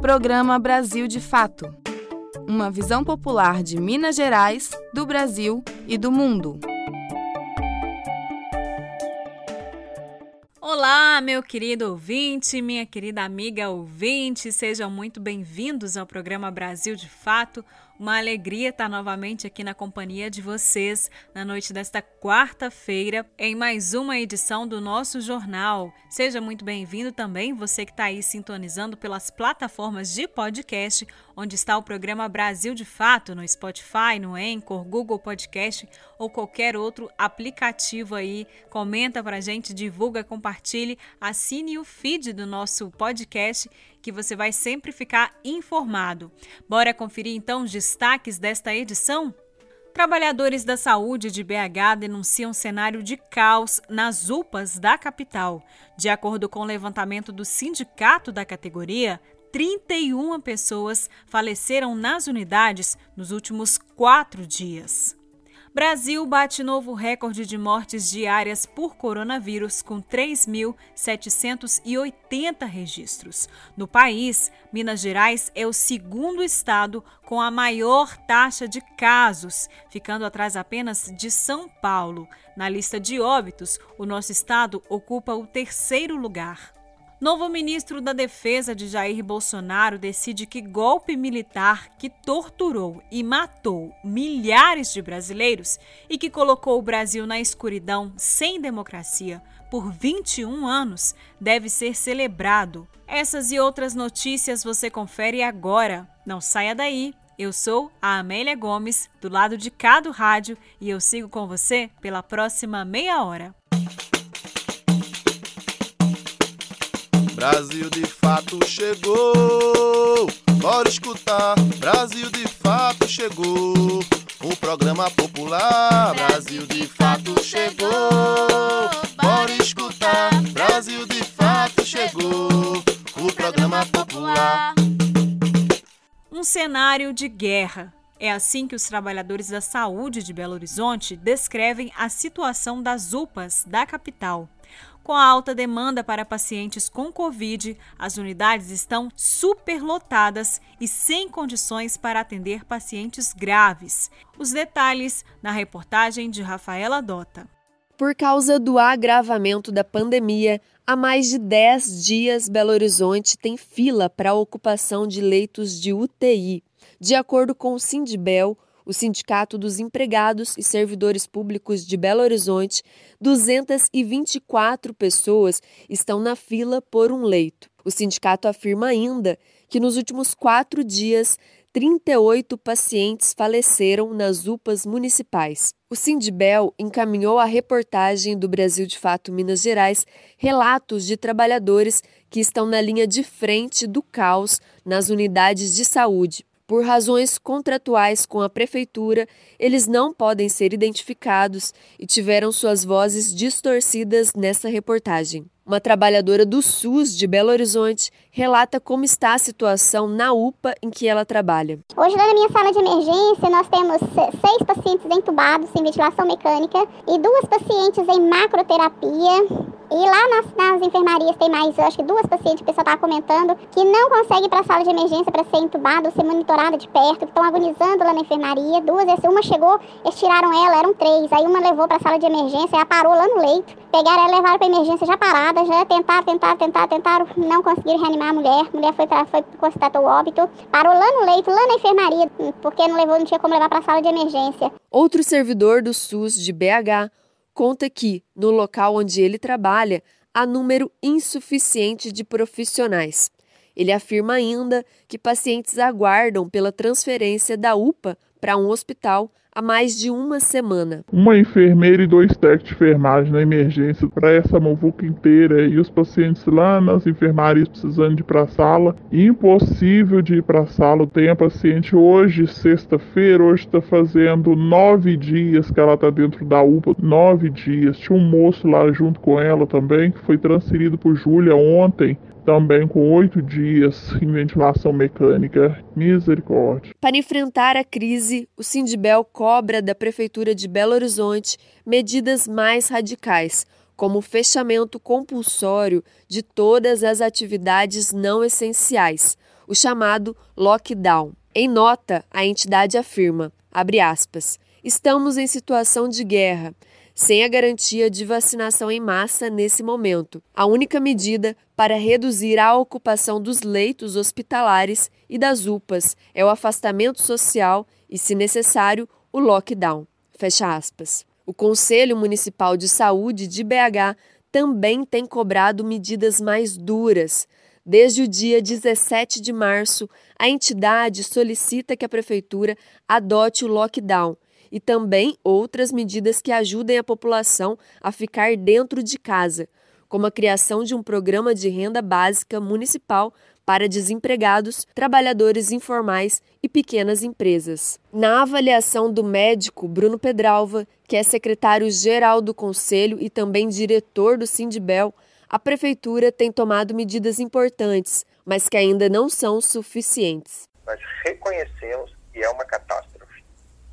Programa Brasil de Fato uma visão popular de Minas Gerais, do Brasil e do mundo. Olá, meu querido ouvinte, minha querida amiga ouvinte, sejam muito bem-vindos ao programa Brasil de Fato. Uma alegria estar novamente aqui na companhia de vocês na noite desta quarta-feira em mais uma edição do nosso jornal. Seja muito bem-vindo também você que está aí sintonizando pelas plataformas de podcast, onde está o programa Brasil de Fato, no Spotify, no Anchor, Google Podcast ou qualquer outro aplicativo aí. Comenta pra gente, divulga, compartilhe, assine o feed do nosso podcast que você vai sempre ficar informado. Bora conferir então os destaques desta edição? Trabalhadores da saúde de BH denunciam cenário de caos nas UPAs da capital. De acordo com o levantamento do sindicato da categoria, 31 pessoas faleceram nas unidades nos últimos quatro dias. Brasil bate novo recorde de mortes diárias por coronavírus, com 3.780 registros. No país, Minas Gerais é o segundo estado com a maior taxa de casos, ficando atrás apenas de São Paulo. Na lista de óbitos, o nosso estado ocupa o terceiro lugar. Novo ministro da Defesa de Jair Bolsonaro decide que golpe militar que torturou e matou milhares de brasileiros e que colocou o Brasil na escuridão sem democracia por 21 anos deve ser celebrado. Essas e outras notícias você confere agora. Não saia daí. Eu sou a Amélia Gomes, do lado de cá do rádio, e eu sigo com você pela próxima meia hora. Brasil de fato chegou. Bora escutar, Brasil de fato chegou. O programa popular, Brasil de fato chegou. Bora escutar, Brasil de fato chegou. O programa popular. Um cenário de guerra. É assim que os trabalhadores da saúde de Belo Horizonte descrevem a situação das UPAs da capital. Com a alta demanda para pacientes com Covid, as unidades estão superlotadas e sem condições para atender pacientes graves. Os detalhes na reportagem de Rafaela Dota. Por causa do agravamento da pandemia, há mais de 10 dias Belo Horizonte tem fila para a ocupação de leitos de UTI. De acordo com o Sindibel, o Sindicato dos Empregados e Servidores Públicos de Belo Horizonte, 224 pessoas estão na fila por um leito. O sindicato afirma ainda que nos últimos quatro dias, 38 pacientes faleceram nas UPAs municipais. O Sindibel encaminhou à reportagem do Brasil de Fato Minas Gerais relatos de trabalhadores que estão na linha de frente do caos nas unidades de saúde. Por razões contratuais com a prefeitura, eles não podem ser identificados e tiveram suas vozes distorcidas nessa reportagem. Uma trabalhadora do SUS de Belo Horizonte relata como está a situação na UPA em que ela trabalha. Hoje, na minha sala de emergência, nós temos seis pacientes entubados em ventilação mecânica e duas pacientes em macroterapia e lá nas, nas enfermarias tem mais, acho que duas pacientes, o pessoal estava comentando, que não consegue ir para a sala de emergência para ser entubada ou ser monitorada de perto, que estão agonizando lá na enfermaria. Duas, uma chegou, eles tiraram ela, eram três. Aí uma levou para a sala de emergência, ela parou lá no leito. Pegaram ela e levaram para emergência já parada, já tentaram, tentaram, tentaram, tentaram, não conseguiram reanimar a mulher. A mulher foi, foi constatou o óbito. Parou lá no leito, lá na enfermaria, porque não levou, não tinha como levar para a sala de emergência. Outro servidor do SUS de BH conta que, no local onde ele trabalha, há número insuficiente de profissionais. Ele afirma ainda que pacientes aguardam pela transferência da UPA para um hospital há mais de uma semana. Uma enfermeira e dois técnicos de enfermagem na emergência para essa muvuca inteira e os pacientes lá nas enfermarias precisando de ir para a sala. Impossível de ir para a sala. Tem a paciente hoje, sexta-feira, hoje está fazendo nove dias que ela está dentro da UPA. Nove dias. Tinha um moço lá junto com ela também, que foi transferido por Júlia ontem também com oito dias em ventilação mecânica. Misericórdia. Para enfrentar a crise, o Sindibel cobra da Prefeitura de Belo Horizonte medidas mais radicais, como o fechamento compulsório de todas as atividades não essenciais. O chamado lockdown. Em nota, a entidade afirma, aspas, estamos em situação de guerra, sem a garantia de vacinação em massa nesse momento. A única medida para reduzir a ocupação dos leitos hospitalares e das UPAs é o afastamento social e, se necessário, o lockdown. Fecha aspas. O Conselho Municipal de Saúde de BH também tem cobrado medidas mais duras. Desde o dia 17 de março, a entidade solicita que a Prefeitura adote o lockdown e também outras medidas que ajudem a população a ficar dentro de casa, como a criação de um programa de renda básica municipal para desempregados, trabalhadores informais e pequenas empresas. Na avaliação do médico Bruno Pedralva, que é secretário-geral do Conselho e também diretor do Sindibel, a Prefeitura tem tomado medidas importantes, mas que ainda não são suficientes. Nós reconhecemos que é uma catástrofe,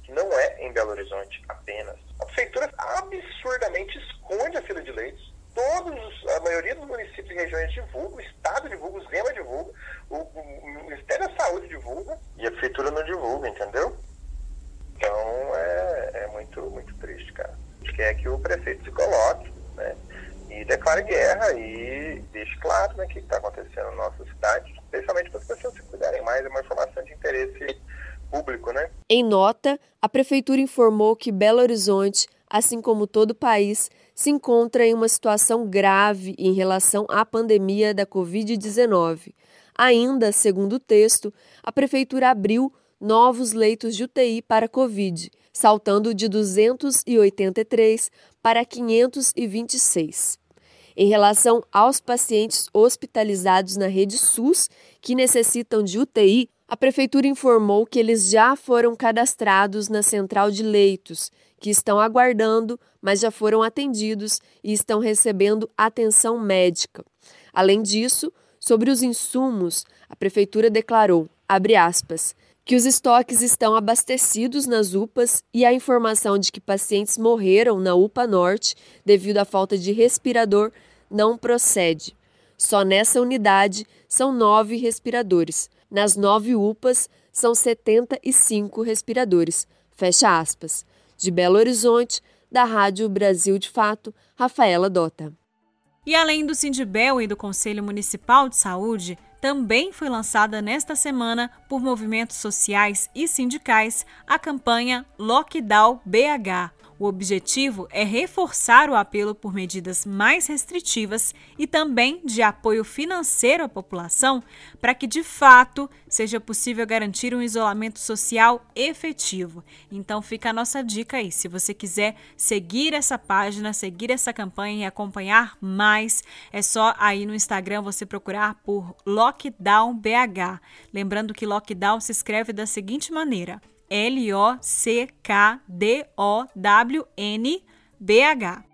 que não é em Belo Horizonte apenas. A Prefeitura absurdamente esconde a fila de leitos todos, a maioria dos municípios e regiões divulga, o Estado divulga, o SEMA divulga, o, o, Ministério da Saúde divulga e a Prefeitura não divulga, entendeu? Então é, é muito, muito triste, cara. A gente quer que o prefeito se coloque, né? E declare guerra e deixe claro né, o que está acontecendo na nossa cidade, especialmente para as pessoas se cuidarem mais, é uma informação de interesse público, né? Em nota, a Prefeitura informou que Belo Horizonte, assim como todo o país, se encontra em uma situação grave em relação à pandemia da Covid-19. Ainda, segundo o texto, a Prefeitura abriu novos leitos de UTI para Covid, saltando de 283 para 526. Em relação aos pacientes hospitalizados na rede SUS que necessitam de UTI, a Prefeitura informou que eles já foram cadastrados na central de leitos que estão aguardando, mas já foram atendidos e estão recebendo atenção médica. Além disso, sobre os insumos, a prefeitura declarou, aspas, que os estoques estão abastecidos nas UPAs e a informação de que pacientes morreram na UPA Norte devido à falta de respirador não procede. Só nessa unidade são nove respiradores. Nas nove UPAs são 75 respiradores. Fecha aspas. De Belo Horizonte, da Rádio Brasil de Fato, Rafaela Dota. E além do Sindibel e do Conselho Municipal de Saúde, também foi lançada nesta semana por movimentos sociais e sindicais a campanha Lockdown BH, o objetivo é reforçar o apelo por medidas mais restritivas e também de apoio financeiro à população para que, de fato, seja possível garantir um isolamento social efetivo. Então, fica a nossa dica aí. Se você quiser seguir essa página, seguir essa campanha e acompanhar mais, é só aí no Instagram você procurar por Lockdown BH. Lembrando que lockdown se escreve da seguinte maneira: L-O-C-K-D-O-W-N-B-H.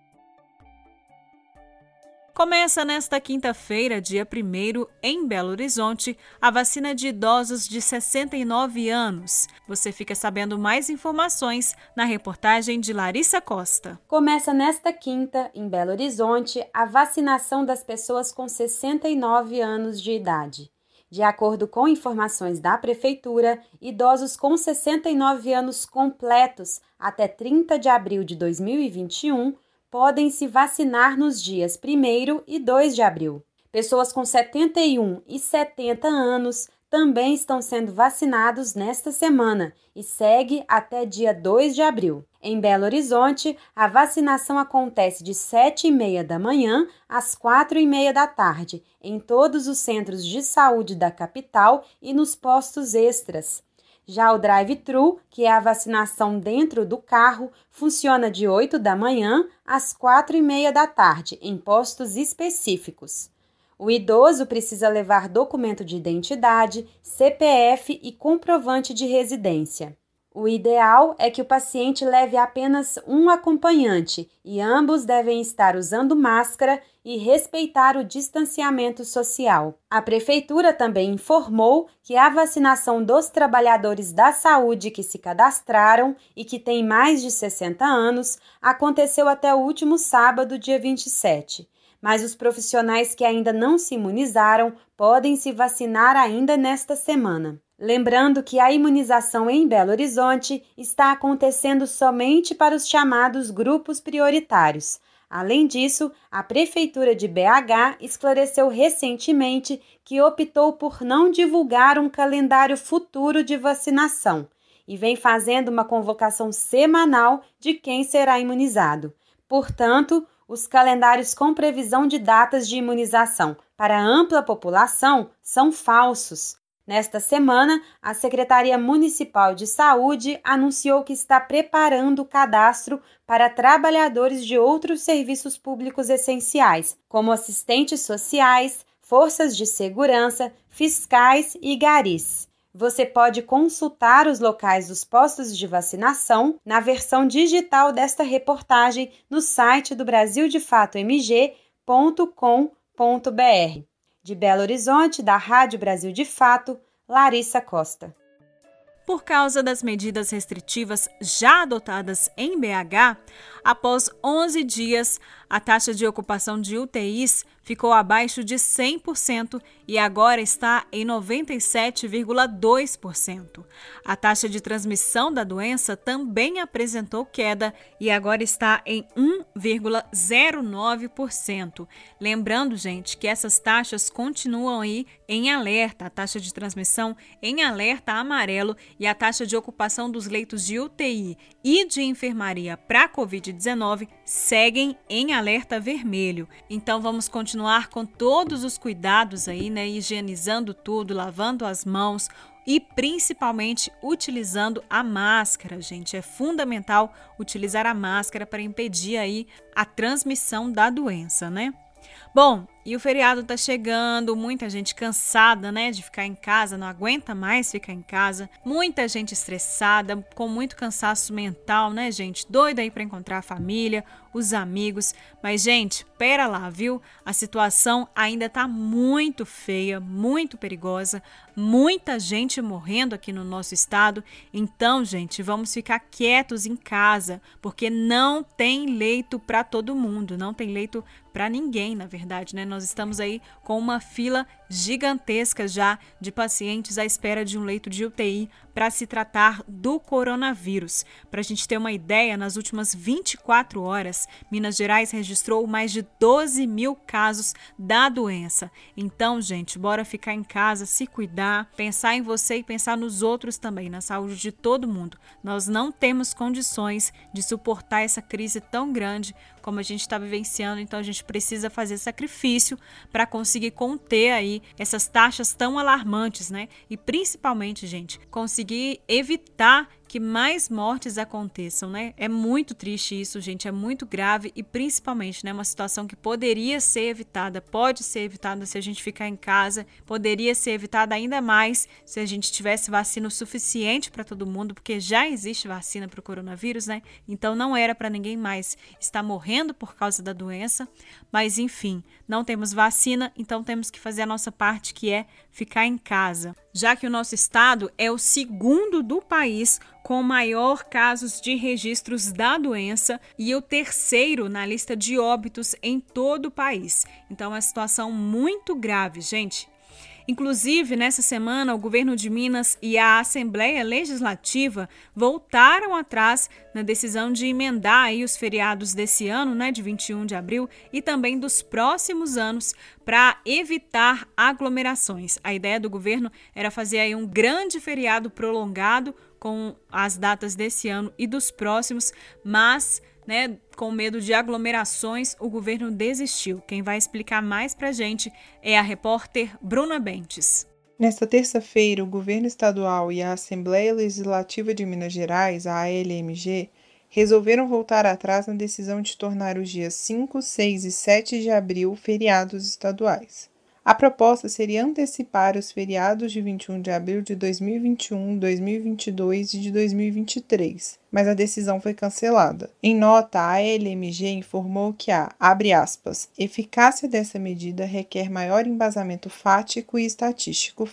Começa nesta quinta-feira, dia 1 em Belo Horizonte, a vacina de idosos de 69 anos. Você fica sabendo mais informações na reportagem de Larissa Costa. Começa nesta quinta, em Belo Horizonte, a vacinação das pessoas com 69 anos de idade. De acordo com informações da Prefeitura, idosos com 69 anos completos até 30 de abril de 2021 podem se vacinar nos dias 1 e 2 de abril. Pessoas com 71 e 70 anos também estão sendo vacinados nesta semana e segue até dia 2 de abril. Em Belo Horizonte, a vacinação acontece de 7 e meia da manhã às 4 e meia da tarde, em todos os centros de saúde da capital e nos postos extras. Já o drive-thru, que é a vacinação dentro do carro, funciona de 8 da manhã às 4 e meia da tarde, em postos específicos. O idoso precisa levar documento de identidade, CPF e comprovante de residência. O ideal é que o paciente leve apenas um acompanhante e ambos devem estar usando máscara e respeitar o distanciamento social. A Prefeitura também informou que a vacinação dos trabalhadores da saúde que se cadastraram e que têm mais de 60 anos aconteceu até o último sábado, dia 27 mas os profissionais que ainda não se imunizaram podem se vacinar ainda nesta semana. Lembrando que a imunização em Belo Horizonte está acontecendo somente para os chamados grupos prioritários. Além disso, a Prefeitura de BH esclareceu recentemente que optou por não divulgar um calendário futuro de vacinação e vem fazendo uma convocação semanal de quem será imunizado. Portanto, os calendários com previsão de datas de imunização para a ampla população são falsos. Nesta semana, a Secretaria Municipal de Saúde anunciou que está preparando o cadastro para trabalhadores de outros serviços públicos essenciais, como assistentes sociais, forças de segurança, fiscais e garis. Você pode consultar os locais dos postos de vacinação na versão digital desta reportagem no site do brasildefatoMG.com.br. De Belo Horizonte, da Rádio Brasil de Fato, Larissa Costa. Por causa das medidas restritivas já adotadas em BH, após 11 dias, a taxa de ocupação de UTIs ficou abaixo de 100% e agora está em 97,2%. A taxa de transmissão da doença também apresentou queda e agora está em 1,09%. Lembrando, gente, que essas taxas continuam aí em alerta, a taxa de transmissão em alerta amarelo e a taxa de ocupação dos leitos de UTI e de enfermaria para COVID-19 seguem em alerta vermelho. Então vamos continuar com todos os cuidados aí, né, higienizando tudo, lavando as mãos, e principalmente utilizando a máscara, gente. É fundamental utilizar a máscara para impedir aí a transmissão da doença, né? Bom, e o feriado tá chegando, muita gente cansada, né, de ficar em casa, não aguenta mais ficar em casa. Muita gente estressada, com muito cansaço mental, né, gente? Doida aí para encontrar a família, os amigos. Mas gente, pera lá, viu? A situação ainda tá muito feia, muito perigosa, muita gente morrendo aqui no nosso estado. Então, gente, vamos ficar quietos em casa, porque não tem leito para todo mundo, não tem leito para ninguém, na verdade, né? Nós estamos aí com uma fila gigantesca já de pacientes à espera de um leito de UTI para se tratar do coronavírus. Para a gente ter uma ideia, nas últimas 24 horas, Minas Gerais registrou mais de 12 mil casos da doença. Então, gente, bora ficar em casa, se cuidar, pensar em você e pensar nos outros também, na saúde de todo mundo. Nós não temos condições de suportar essa crise tão grande como a gente está vivenciando, então a gente precisa fazer sacrifício para conseguir conter aí essas taxas tão alarmantes, né? E principalmente, gente, conseguir evitar que mais mortes aconteçam, né? É muito triste isso, gente, é muito grave e principalmente, né, uma situação que poderia ser evitada, pode ser evitada se a gente ficar em casa, poderia ser evitada ainda mais se a gente tivesse vacina o suficiente para todo mundo, porque já existe vacina para o coronavírus, né? Então não era para ninguém mais estar morrendo por causa da doença, mas enfim, não temos vacina, então temos que fazer a nossa parte que é ficar em casa, já que o nosso estado é o segundo do país com maior casos de registros da doença e o terceiro na lista de óbitos em todo o país. Então, é uma situação muito grave, gente. Inclusive, nessa semana, o governo de Minas e a Assembleia Legislativa voltaram atrás na decisão de emendar os feriados desse ano, né, de 21 de abril, e também dos próximos anos para evitar aglomerações. A ideia do governo era fazer aí um grande feriado prolongado com as datas desse ano e dos próximos, mas né, com medo de aglomerações, o governo desistiu. Quem vai explicar mais para a gente é a repórter Bruna Bentes. Nesta terça-feira, o governo estadual e a Assembleia Legislativa de Minas Gerais, a ALMG, resolveram voltar atrás na decisão de tornar os dias 5, 6 e 7 de abril feriados estaduais. A proposta seria antecipar os feriados de 21 de abril de 2021, 2022 e de 2023, mas a decisão foi cancelada. Em nota, a ALMG informou que a, aspas, eficácia dessa medida requer maior embasamento fático e estatístico.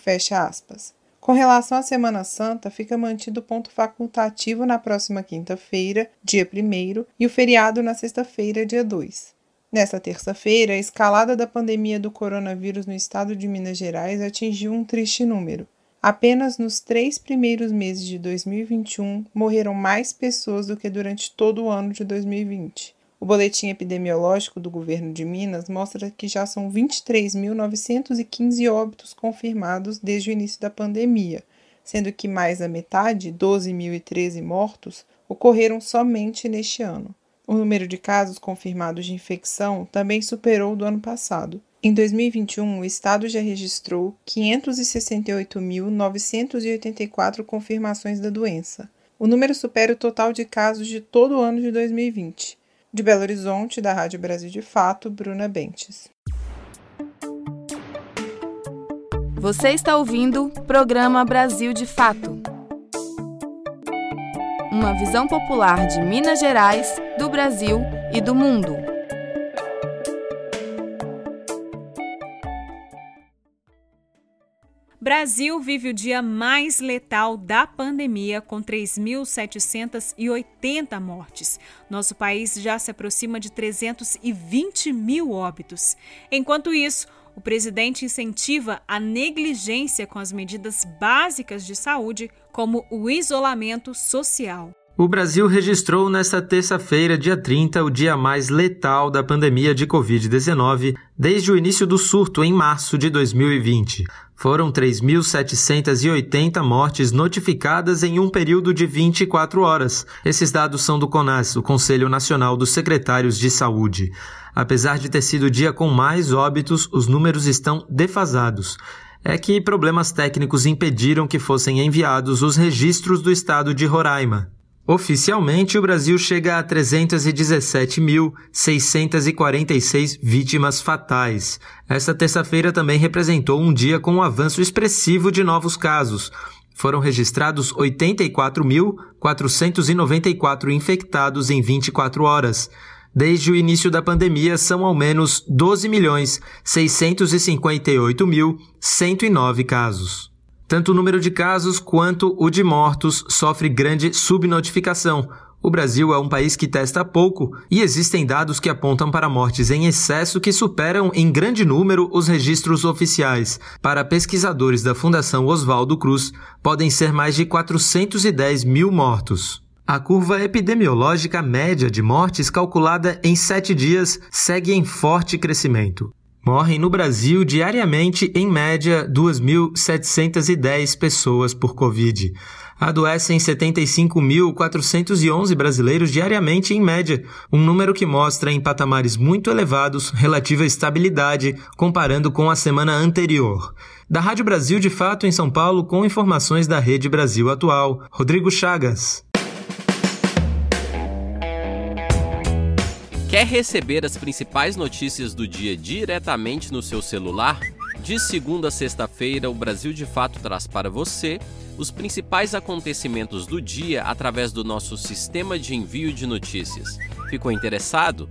Com relação à Semana Santa, fica mantido o ponto facultativo na próxima quinta-feira, dia 1 e o feriado na sexta-feira, dia 2. Nesta terça-feira, a escalada da pandemia do coronavírus no estado de Minas Gerais atingiu um triste número. Apenas nos três primeiros meses de 2021 morreram mais pessoas do que durante todo o ano de 2020. O boletim epidemiológico do governo de Minas mostra que já são 23.915 óbitos confirmados desde o início da pandemia, sendo que mais da metade, 12.013 mortos, ocorreram somente neste ano. O número de casos confirmados de infecção também superou o do ano passado. Em 2021, o estado já registrou 568.984 confirmações da doença. O número supera o total de casos de todo o ano de 2020. De Belo Horizonte, da Rádio Brasil de Fato, Bruna Bentes. Você está ouvindo o programa Brasil de Fato. Uma visão popular de Minas Gerais, do Brasil e do mundo. Brasil vive o dia mais letal da pandemia, com 3.780 mortes. Nosso país já se aproxima de 320 mil óbitos. Enquanto isso, o presidente incentiva a negligência com as medidas básicas de saúde, como o isolamento social. O Brasil registrou nesta terça-feira, dia 30, o dia mais letal da pandemia de Covid-19 desde o início do surto em março de 2020. Foram 3.780 mortes notificadas em um período de 24 horas. Esses dados são do CONAS, o Conselho Nacional dos Secretários de Saúde. Apesar de ter sido o dia com mais óbitos, os números estão defasados é que problemas técnicos impediram que fossem enviados os registros do estado de Roraima. Oficialmente, o Brasil chega a 317.646 vítimas fatais. Esta terça-feira também representou um dia com um avanço expressivo de novos casos. Foram registrados 84.494 infectados em 24 horas. Desde o início da pandemia, são ao menos 12.658.109 casos. Tanto o número de casos quanto o de mortos sofre grande subnotificação. O Brasil é um país que testa pouco e existem dados que apontam para mortes em excesso que superam em grande número os registros oficiais. Para pesquisadores da Fundação Oswaldo Cruz, podem ser mais de 410 mil mortos. A curva epidemiológica média de mortes calculada em sete dias segue em forte crescimento. Morrem no Brasil diariamente, em média, 2.710 pessoas por Covid. Adoecem 75.411 brasileiros diariamente, em média, um número que mostra em patamares muito elevados relativa estabilidade comparando com a semana anterior. Da Rádio Brasil de Fato em São Paulo, com informações da Rede Brasil Atual, Rodrigo Chagas. Quer receber as principais notícias do dia diretamente no seu celular? De segunda a sexta-feira, o Brasil de Fato traz para você os principais acontecimentos do dia através do nosso sistema de envio de notícias. Ficou interessado?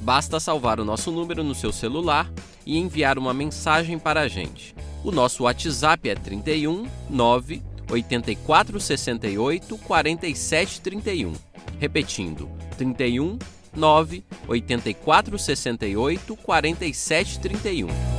Basta salvar o nosso número no seu celular e enviar uma mensagem para a gente. O nosso WhatsApp é 31 9 84 68 47 31. Repetindo, 31 9 84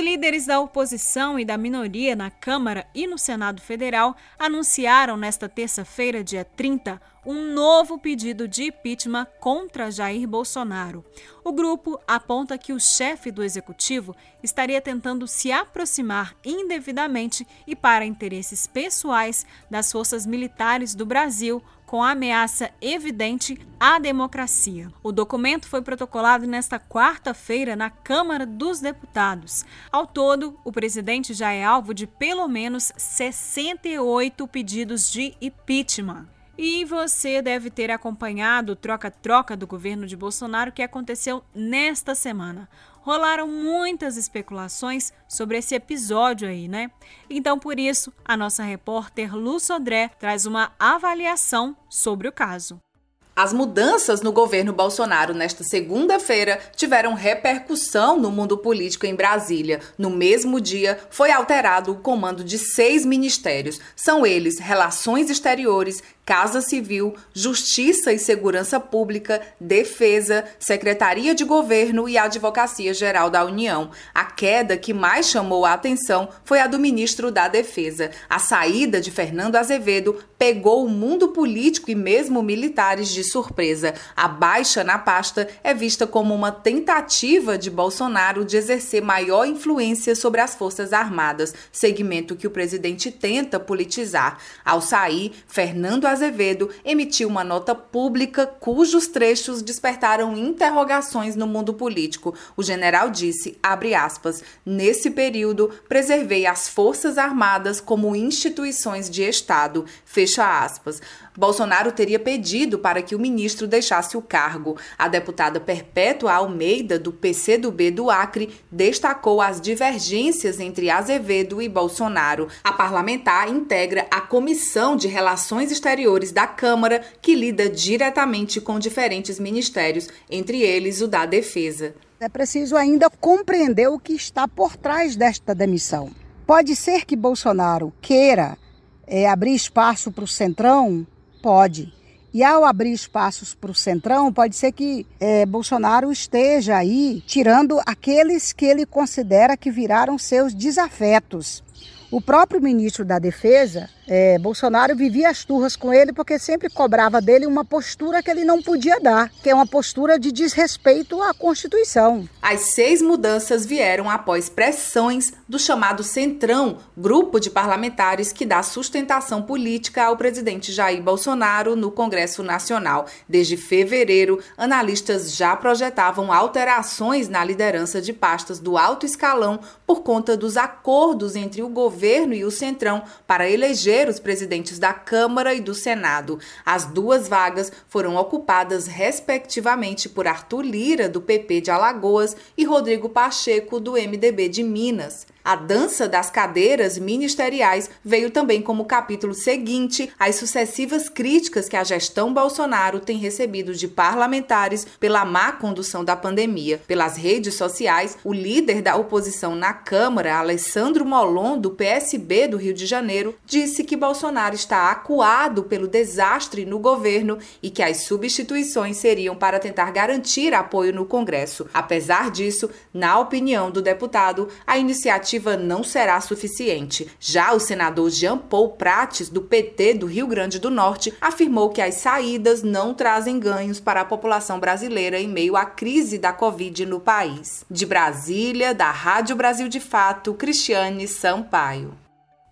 líderes da oposição e da minoria na Câmara e no Senado Federal anunciaram nesta terça-feira, dia 30, um novo pedido de impeachment contra Jair Bolsonaro. O grupo aponta que o chefe do executivo estaria tentando se aproximar indevidamente e para interesses pessoais das forças militares do Brasil, com ameaça evidente à democracia. O documento foi protocolado nesta quarta-feira na Câmara dos Deputados. Ao todo, o presidente já é alvo de pelo menos 68 pedidos de impeachment. E você deve ter acompanhado o troca-troca do governo de Bolsonaro que aconteceu nesta semana. Rolaram muitas especulações sobre esse episódio aí, né? Então, por isso, a nossa repórter Lu Sodré traz uma avaliação sobre o caso. As mudanças no governo Bolsonaro nesta segunda-feira tiveram repercussão no mundo político em Brasília. No mesmo dia, foi alterado o comando de seis ministérios. São eles Relações Exteriores, Casa Civil, Justiça e Segurança Pública, Defesa, Secretaria de Governo e Advocacia Geral da União. A queda que mais chamou a atenção foi a do ministro da Defesa. A saída de Fernando Azevedo pegou o mundo político e mesmo militares de surpresa. A baixa na pasta é vista como uma tentativa de Bolsonaro de exercer maior influência sobre as Forças Armadas, segmento que o presidente tenta politizar. Ao sair, Fernando Azevedo Azevedo emitiu uma nota pública cujos trechos despertaram interrogações no mundo político. O general disse, abre aspas, nesse período preservei as Forças Armadas como instituições de Estado, fecha aspas. Bolsonaro teria pedido para que o ministro deixasse o cargo. A deputada Perpétua Almeida, do PCdoB do Acre, destacou as divergências entre Azevedo e Bolsonaro. A parlamentar integra a Comissão de Relações Exteriores da Câmara, que lida diretamente com diferentes ministérios, entre eles o da Defesa. É preciso ainda compreender o que está por trás desta demissão. Pode ser que Bolsonaro queira é, abrir espaço para o Centrão Pode. E ao abrir espaços para o Centrão, pode ser que é, Bolsonaro esteja aí tirando aqueles que ele considera que viraram seus desafetos. O próprio ministro da Defesa, é, Bolsonaro, vivia as turras com ele porque sempre cobrava dele uma postura que ele não podia dar, que é uma postura de desrespeito à Constituição. As seis mudanças vieram após pressões do chamado Centrão, grupo de parlamentares que dá sustentação política ao presidente Jair Bolsonaro no Congresso Nacional. Desde fevereiro, analistas já projetavam alterações na liderança de pastas do alto escalão por conta dos acordos entre o governo e o Centrão para eleger os presidentes da Câmara e do Senado. As duas vagas foram ocupadas, respectivamente, por Arthur Lira, do PP de Alagoas, e Rodrigo Pacheco, do MDB de Minas. A dança das cadeiras ministeriais veio também como capítulo seguinte às sucessivas críticas que a gestão Bolsonaro tem recebido de parlamentares pela má condução da pandemia. Pelas redes sociais, o líder da oposição na Câmara, Alessandro Molon, do PSB do Rio de Janeiro, disse que Bolsonaro está acuado pelo desastre no governo e que as substituições seriam para tentar garantir apoio no Congresso. Apesar disso, na opinião do deputado, a iniciativa não será suficiente. Já o senador Jean Paul Prates, do PT do Rio Grande do Norte, afirmou que as saídas não trazem ganhos para a população brasileira em meio à crise da Covid no país. De Brasília, da Rádio Brasil de Fato, Cristiane Sampaio.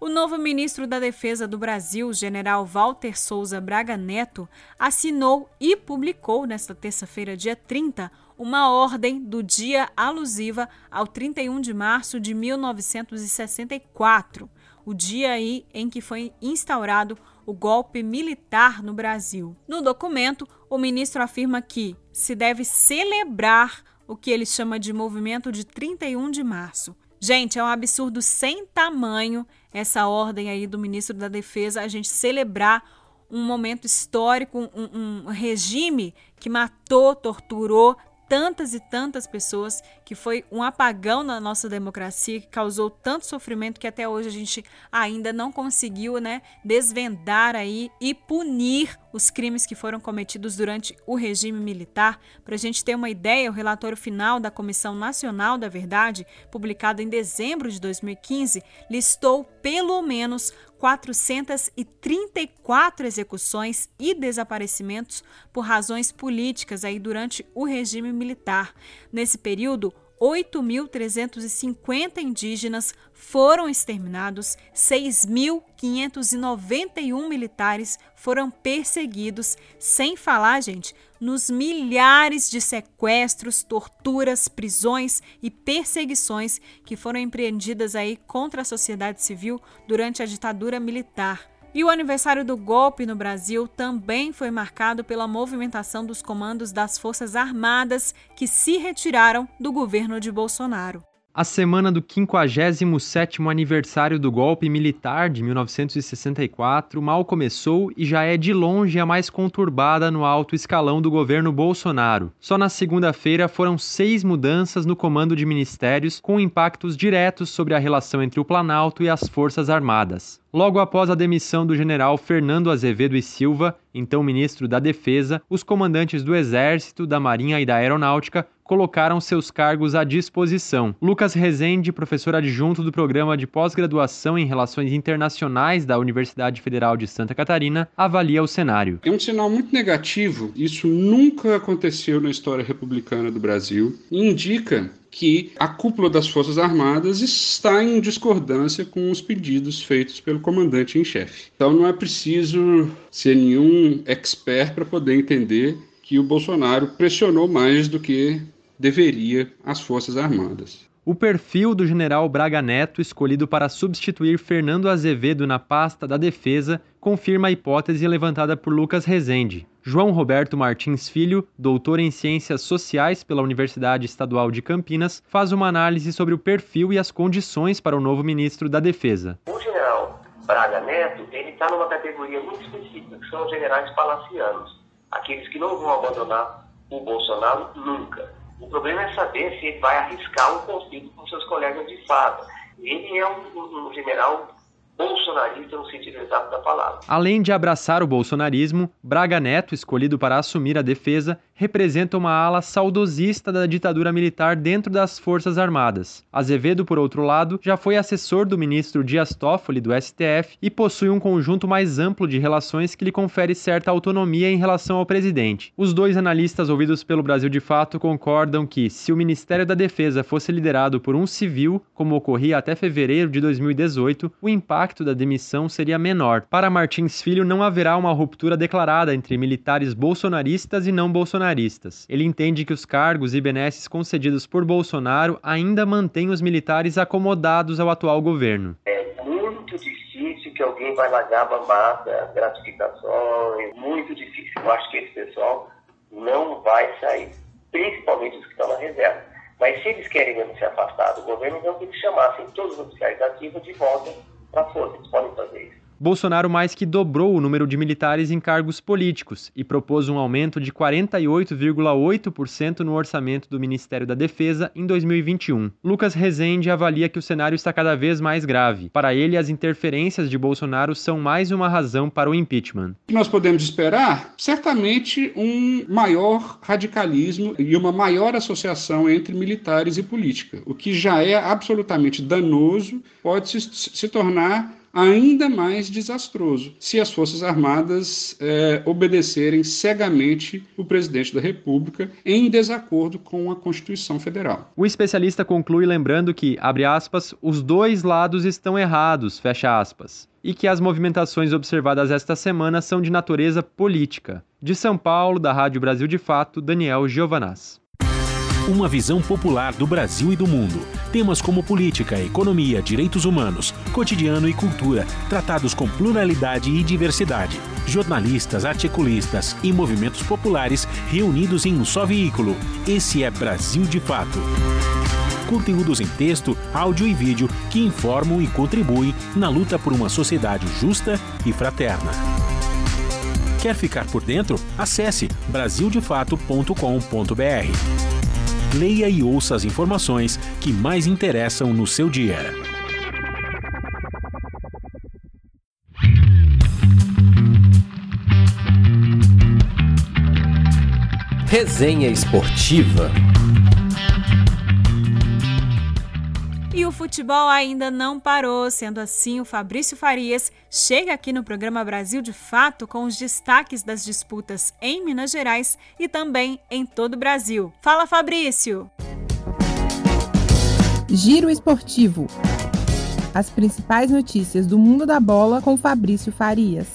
O novo ministro da Defesa do Brasil, general Walter Souza Braga Neto, assinou e publicou nesta terça-feira, dia 30, uma ordem do dia alusiva ao 31 de março de 1964, o dia aí em que foi instaurado o golpe militar no Brasil. No documento, o ministro afirma que se deve celebrar o que ele chama de movimento de 31 de março. Gente, é um absurdo sem tamanho essa ordem aí do ministro da Defesa, a gente celebrar um momento histórico, um, um regime que matou, torturou, tantas e tantas pessoas, que foi um apagão na nossa democracia, que causou tanto sofrimento que até hoje a gente ainda não conseguiu, né, desvendar aí e punir os crimes que foram cometidos durante o regime militar. Para a gente ter uma ideia, o relatório final da Comissão Nacional da Verdade, publicado em dezembro de 2015, listou pelo menos 434 execuções e desaparecimentos por razões políticas aí durante o regime militar. Nesse período, 8.350 indígenas foram exterminados, 6.591 militares foram perseguidos, sem falar, gente, nos milhares de sequestros, torturas, prisões e perseguições que foram empreendidas aí contra a sociedade civil durante a ditadura militar. E o aniversário do golpe no Brasil também foi marcado pela movimentação dos comandos das Forças Armadas que se retiraram do governo de Bolsonaro. A semana do 57º aniversário do golpe militar de 1964 mal começou e já é de longe a mais conturbada no alto escalão do governo Bolsonaro. Só na segunda-feira foram seis mudanças no comando de ministérios com impactos diretos sobre a relação entre o Planalto e as Forças Armadas. Logo após a demissão do general Fernando Azevedo e Silva, então ministro da Defesa, os comandantes do Exército, da Marinha e da Aeronáutica colocaram seus cargos à disposição. Lucas Rezende, professor adjunto do programa de pós-graduação em Relações Internacionais da Universidade Federal de Santa Catarina, avalia o cenário. É um sinal muito negativo. Isso nunca aconteceu na história republicana do Brasil. Indica que a cúpula das Forças Armadas está em discordância com os pedidos feitos pelo comandante em chefe. Então não é preciso ser nenhum expert para poder entender que o Bolsonaro pressionou mais do que deveria as Forças Armadas. O perfil do general Braga Neto, escolhido para substituir Fernando Azevedo na pasta da Defesa, confirma a hipótese levantada por Lucas Rezende. João Roberto Martins Filho, doutor em Ciências Sociais pela Universidade Estadual de Campinas, faz uma análise sobre o perfil e as condições para o novo ministro da Defesa. O general Braga Neto ele está numa categoria muito específica, que são os generais palacianos, aqueles que não vão abandonar o Bolsonaro nunca. O problema é saber se ele vai arriscar um conflito com seus colegas de farda. Ele é um, um general bolsonarista no sentido exato da palavra. Além de abraçar o bolsonarismo, Braga Neto, escolhido para assumir a defesa, representa uma ala saudosista da ditadura militar dentro das Forças Armadas. Azevedo, por outro lado, já foi assessor do ministro Dias Toffoli do STF e possui um conjunto mais amplo de relações que lhe confere certa autonomia em relação ao presidente. Os dois analistas ouvidos pelo Brasil de Fato concordam que, se o Ministério da Defesa fosse liderado por um civil, como ocorria até fevereiro de 2018, o impacto da demissão seria menor. Para Martins Filho, não haverá uma ruptura declarada entre militares bolsonaristas e não bolsonaristas bolsonaristas. Ele entende que os cargos e benesses concedidos por Bolsonaro ainda mantêm os militares acomodados ao atual governo. É muito difícil que alguém vai largar mamata, gratificações, muito difícil. Eu acho que esse pessoal não vai sair, principalmente os que estão na reserva. Mas se eles querem mesmo se afastar do governo, então que chamassem todos os oficiais ativos de volta para a força. Eles podem fazer isso. Bolsonaro mais que dobrou o número de militares em cargos políticos e propôs um aumento de 48,8% no orçamento do Ministério da Defesa em 2021. Lucas Rezende avalia que o cenário está cada vez mais grave. Para ele, as interferências de Bolsonaro são mais uma razão para o impeachment. Nós podemos esperar, certamente, um maior radicalismo e uma maior associação entre militares e política, o que já é absolutamente danoso, pode se, se tornar ainda mais desastroso se as Forças Armadas é, obedecerem cegamente o presidente da República em desacordo com a Constituição Federal. O especialista conclui lembrando que, abre aspas, os dois lados estão errados, fecha aspas, e que as movimentações observadas esta semana são de natureza política. De São Paulo, da Rádio Brasil de Fato, Daniel Giovanaz. Uma visão popular do Brasil e do mundo. Temas como política, economia, direitos humanos, cotidiano e cultura, tratados com pluralidade e diversidade. Jornalistas, articulistas e movimentos populares reunidos em um só veículo. Esse é Brasil de Fato conteúdos em texto, áudio e vídeo que informam e contribuem na luta por uma sociedade justa e fraterna. Quer ficar por dentro? Acesse brasildefato.com.br leia e ouça as informações que mais interessam no seu dia. Resenha Esportiva futebol ainda não parou, sendo assim, o Fabrício Farias chega aqui no programa Brasil de Fato com os destaques das disputas em Minas Gerais e também em todo o Brasil. Fala, Fabrício! Giro Esportivo. As principais notícias do mundo da bola com Fabrício Farias.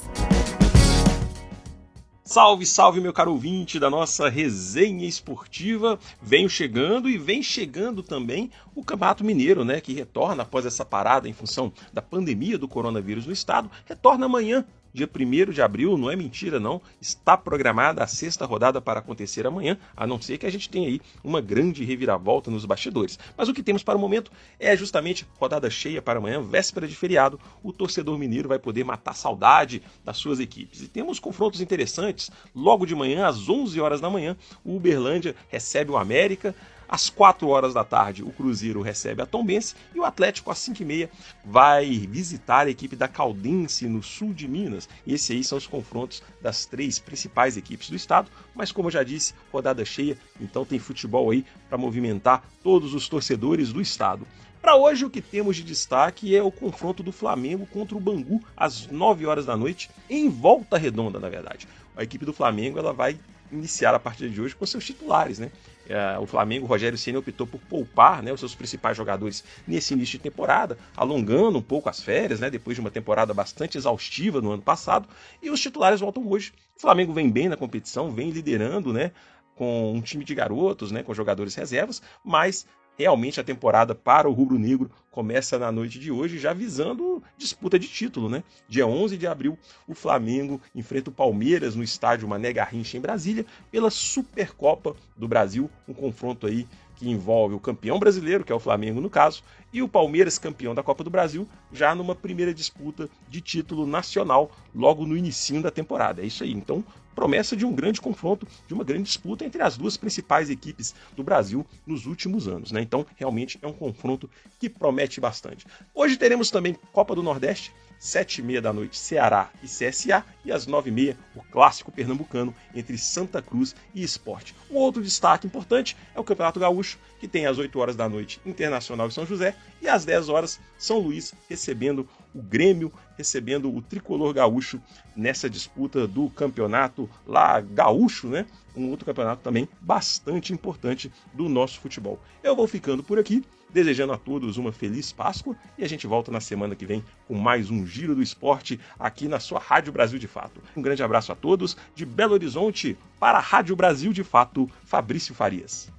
Salve, salve, meu caro ouvinte da nossa resenha esportiva. Venho chegando e vem chegando também o Campeonato Mineiro, né, que retorna após essa parada em função da pandemia do coronavírus no estado, retorna amanhã dia 1 de abril, não é mentira não, está programada a sexta rodada para acontecer amanhã, a não ser que a gente tenha aí uma grande reviravolta nos bastidores. Mas o que temos para o momento é justamente rodada cheia para amanhã, véspera de feriado, o torcedor mineiro vai poder matar saudade das suas equipes. E temos confrontos interessantes, logo de manhã, às 11 horas da manhã, o Uberlândia recebe o América, às 4 horas da tarde, o Cruzeiro recebe a Tombense e o Atlético, às 5 e meia, vai visitar a equipe da Caldense, no sul de Minas. E esses aí são os confrontos das três principais equipes do estado. Mas, como eu já disse, rodada cheia, então tem futebol aí para movimentar todos os torcedores do estado. Para hoje, o que temos de destaque é o confronto do Flamengo contra o Bangu, às 9 horas da noite, em volta redonda, na verdade. A equipe do Flamengo ela vai iniciar a partida de hoje com seus titulares, né? É, o Flamengo, Rogério Ceni optou por poupar né, os seus principais jogadores nesse início de temporada, alongando um pouco as férias, né, depois de uma temporada bastante exaustiva no ano passado, e os titulares voltam hoje. O Flamengo vem bem na competição, vem liderando, né, com um time de garotos, né, com jogadores reservas, mas realmente a temporada para o Rubro Negro começa na noite de hoje, já visando disputa de título, né? Dia 11 de abril, o Flamengo enfrenta o Palmeiras no estádio Mané Garrincha em Brasília pela Supercopa do Brasil, um confronto aí que envolve o campeão brasileiro, que é o Flamengo no caso, e o Palmeiras campeão da Copa do Brasil, já numa primeira disputa de título nacional logo no início da temporada. É isso aí. Então, promessa de um grande confronto, de uma grande disputa entre as duas principais equipes do Brasil nos últimos anos. Né? Então, realmente é um confronto que promete bastante. Hoje teremos também Copa do Nordeste, sete e meia da noite, Ceará e CSA, e às nove e meia, o clássico pernambucano entre Santa Cruz e Esporte. Um outro destaque importante é o Campeonato Gaúcho, que tem às 8 horas da noite Internacional e São José, e às 10 horas São Luís recebendo o Grêmio, recebendo o tricolor gaúcho nessa disputa do campeonato lá gaúcho, né? Um outro campeonato também bastante importante do nosso futebol. Eu vou ficando por aqui desejando a todos uma feliz Páscoa e a gente volta na semana que vem com mais um Giro do Esporte aqui na sua Rádio Brasil de Fato. Um grande abraço a todos de Belo Horizonte para a Rádio Brasil de Fato, Fabrício Farias.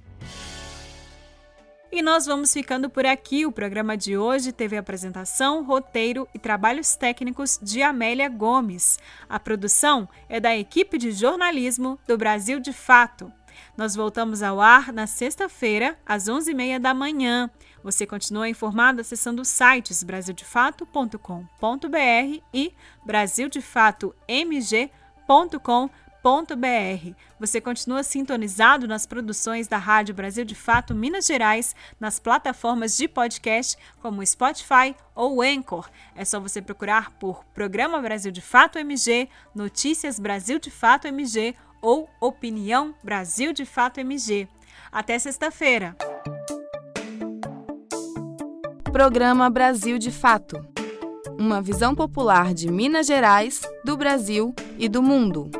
E nós vamos ficando por aqui. O programa de hoje teve apresentação, roteiro e trabalhos técnicos de Amélia Gomes. A produção é da equipe de jornalismo do Brasil de Fato. Nós voltamos ao ar na sexta-feira, às 11h30 da manhã. Você continua informado acessando os sites brasildefato.com.br e brasildefatomg.com.br. Você continua sintonizado nas produções da Rádio Brasil de Fato Minas Gerais, nas plataformas de podcast como Spotify ou Anchor. É só você procurar por Programa Brasil de Fato MG, Notícias Brasil de Fato MG ou Opinião Brasil de Fato MG. Até sexta-feira. Programa Brasil de Fato. Uma visão popular de Minas Gerais, do Brasil e do mundo.